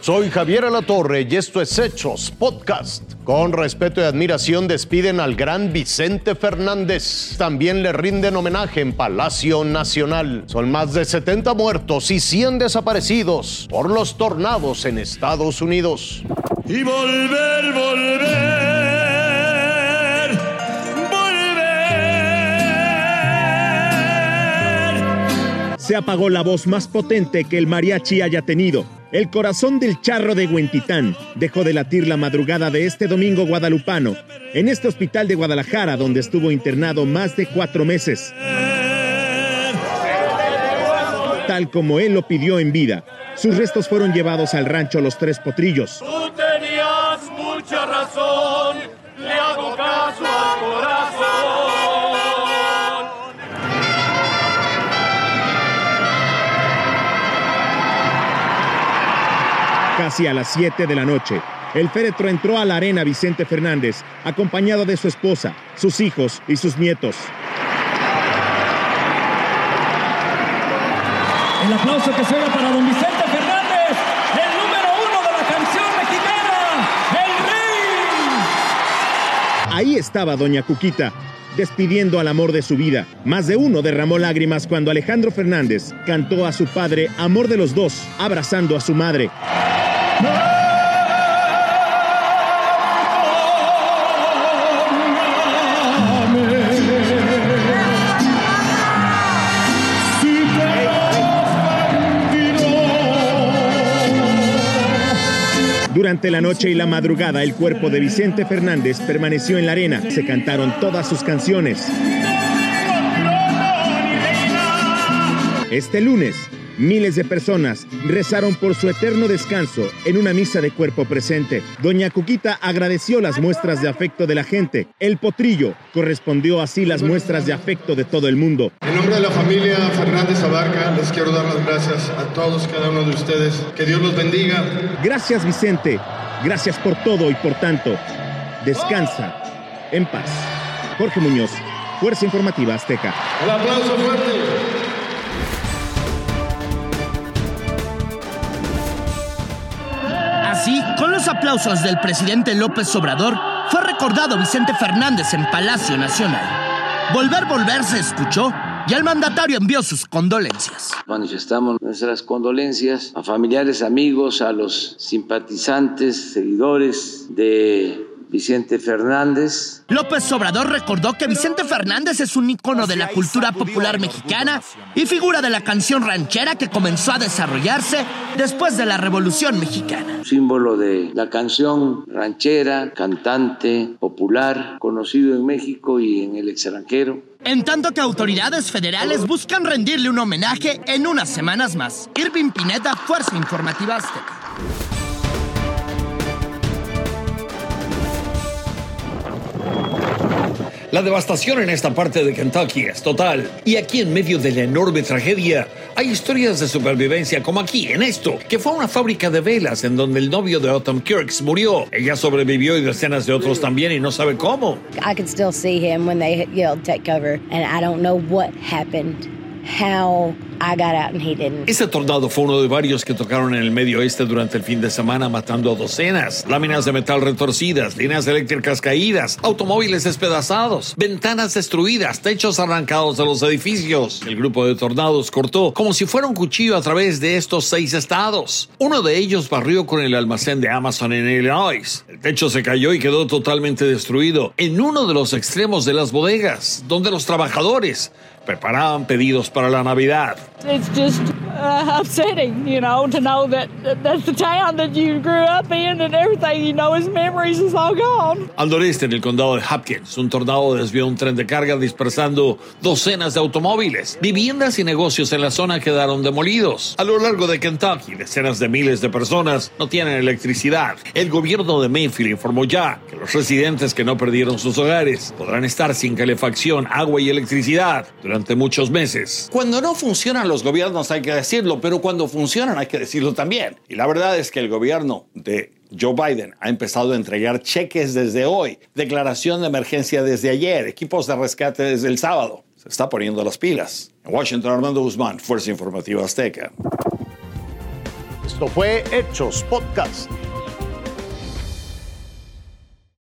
Soy Javier Alatorre y esto es Hechos Podcast. Con respeto y admiración despiden al gran Vicente Fernández. También le rinden homenaje en Palacio Nacional. Son más de 70 muertos y 100 desaparecidos por los tornados en Estados Unidos. Y volver, volver. se apagó la voz más potente que el mariachi haya tenido. El corazón del charro de Huentitán dejó de latir la madrugada de este domingo guadalupano en este hospital de Guadalajara donde estuvo internado más de cuatro meses. Tal como él lo pidió en vida, sus restos fueron llevados al rancho Los Tres Potrillos. Casi a las 7 de la noche, el féretro entró a la arena Vicente Fernández, acompañado de su esposa, sus hijos y sus nietos. El aplauso que suena para don Vicente Fernández, el número uno de la canción mexicana, el rey. Ahí estaba doña Cuquita, despidiendo al amor de su vida. Más de uno derramó lágrimas cuando Alejandro Fernández cantó a su padre Amor de los dos, abrazando a su madre. Durante la noche y la madrugada, el cuerpo de Vicente Fernández permaneció en la arena. Se cantaron todas sus canciones. Este lunes, miles de personas rezaron por su eterno descanso en una misa de cuerpo presente. Doña Cuquita agradeció las muestras de afecto de la gente. El potrillo correspondió así las muestras de afecto de todo el mundo. En nombre de la familia Fernández Abarca, les quiero dar las gracias a todos, cada uno de ustedes. Que Dios los bendiga. Gracias Vicente, gracias por todo y por tanto. Descansa en paz. Jorge Muñoz, Fuerza Informativa Azteca. El aplauso fuerte. Así, con los aplausos del presidente López Obrador, fue recordado Vicente Fernández en Palacio Nacional. Volver, volver se escuchó y el mandatario envió sus condolencias. Manifestamos nuestras condolencias a familiares, amigos, a los simpatizantes, seguidores de Vicente Fernández. López Obrador recordó que Vicente Fernández es un ícono de la cultura popular mexicana y figura de la canción ranchera que comenzó a desarrollarse después de la Revolución Mexicana. Símbolo de la canción ranchera, cantante popular, conocido en México y en el extranjero. En tanto que autoridades federales buscan rendirle un homenaje en unas semanas más. Irving Pineda, Fuerza Informativa Azteca. La devastación en esta parte de Kentucky es total. Y aquí en medio de la enorme tragedia, hay historias de supervivencia como aquí, en esto, que fue una fábrica de velas en donde el novio de Autumn Kirks murió. Ella sobrevivió y decenas de otros también y no sabe cómo. I could still see him when they yelled take cover, and I don't know what happened, how I got out and he didn't. Ese tornado fue uno de varios que tocaron en el medio oeste durante el fin de semana, matando a docenas. Láminas de metal retorcidas, líneas eléctricas caídas, automóviles despedazados, ventanas destruidas, techos arrancados de los edificios. El grupo de tornados cortó como si fuera un cuchillo a través de estos seis estados. Uno de ellos barrió con el almacén de Amazon en Illinois. El techo se cayó y quedó totalmente destruido en uno de los extremos de las bodegas, donde los trabajadores preparaban pedidos para la Navidad. It's just uh, upsetting, you know, to know that that that's the town that you grew up in and everything, you know, his memories is all gone. Al noreste, en el condado de Hopkins, un tornado desvió un tren de carga dispersando docenas de automóviles. Viviendas y negocios en la zona quedaron demolidos. A lo largo de Kentucky, decenas de miles de personas no tienen electricidad. El gobierno de Mayfield informó ya que los residentes que no perdieron sus hogares podrán estar sin calefacción, agua y electricidad durante muchos meses. Cuando no funcionan los gobiernos hay que decirlo, pero cuando funcionan hay que decirlo también. Y la verdad es que el gobierno de Joe Biden ha empezado a entregar cheques desde hoy, declaración de emergencia desde ayer, equipos de rescate desde el sábado. Se está poniendo las pilas. En Washington, Armando Guzmán, Fuerza Informativa Azteca. Esto fue Hechos Podcast.